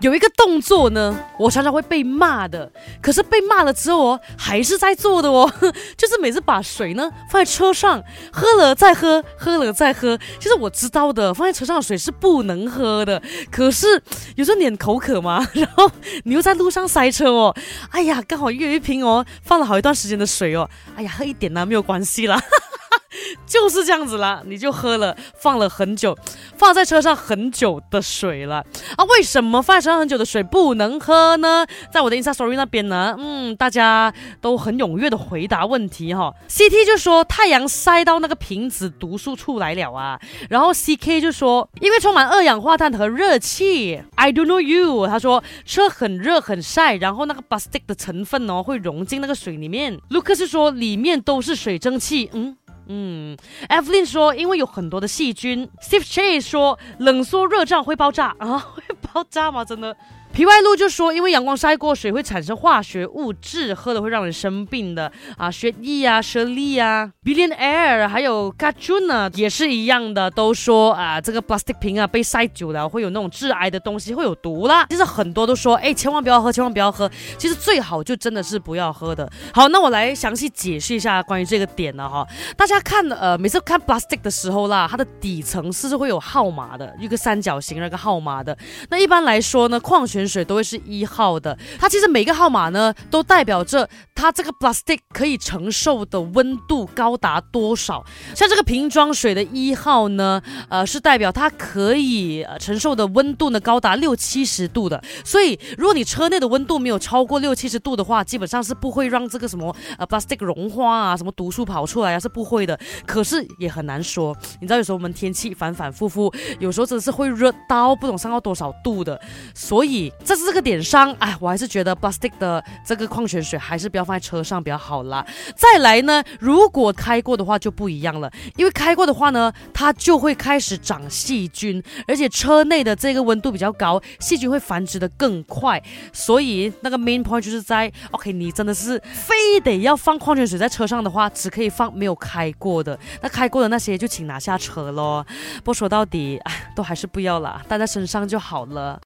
有一个动作呢，我常常会被骂的，可是被骂了之后哦，还是在做的哦，就是每次把水呢放在车上，喝了再喝，喝了再喝。其实我知道的，放在车上的水是不能喝的，可是有时候你口渴嘛，然后你又在路上塞车哦，哎呀，刚好又有一瓶哦，放了好一段时间的水哦，哎呀，喝一点呢没有关系啦。就是这样子啦，你就喝了放了很久，放在车上很久的水了啊？为什么放在车上很久的水不能喝呢？在我的 Insta Story 那边呢，嗯，大家都很踊跃的回答问题哈。CT 就说太阳晒到那个瓶子毒素出来了啊，然后 CK 就说因为充满二氧化碳和热气。I don't know you，他说车很热很晒，然后那个 plastic 的成分哦会融进那个水里面。Lucas 说里面都是水蒸气，嗯。嗯，Evelyn 说，因为有很多的细菌。Steve Chase 说，冷缩热胀会爆炸啊，会爆炸吗？真的？皮外露就说，因为阳光晒过，水会产生化学物质，喝了会让人生病的啊，雪莉啊，舍利啊，Billionaire，还有 k a t u n a 也是一样的，都说啊，这个 plastic 瓶啊被晒久了会有那种致癌的东西，会有毒啦。其实很多都说，哎，千万不要喝，千万不要喝。其实最好就真的是不要喝的。好，那我来详细解释一下关于这个点了哈。大家看呃，每次看 plastic 的时候啦，它的底层是会有号码的，一个三角形那个号码的。那一般来说呢，矿泉水水都会是一号的，它其实每个号码呢都代表着它这个 plastic 可以承受的温度高达多少。像这个瓶装水的一号呢，呃，是代表它可以呃承受的温度呢高达六七十度的。所以如果你车内的温度没有超过六七十度的话，基本上是不会让这个什么呃 plastic 融化啊，什么毒素跑出来啊，是不会的。可是也很难说，你知道有时候我们天气反反复复，有时候真的是会热到不懂上到多少度的。所以这是这个点上，哎，我还是觉得 plastic 的这个矿泉水还是不要放在车上比较好啦。再来呢，如果开过的话就不一样了，因为开过的话呢，它就会开始长细菌，而且车内的这个温度比较高，细菌会繁殖的更快。所以那个 main point 就是在，OK，你真的是非得要放矿泉水在车上的话，只可以放没有开过的，那开过的那些就请拿下车喽。不过说到底，哎，都还是不要啦，带在身上就好了。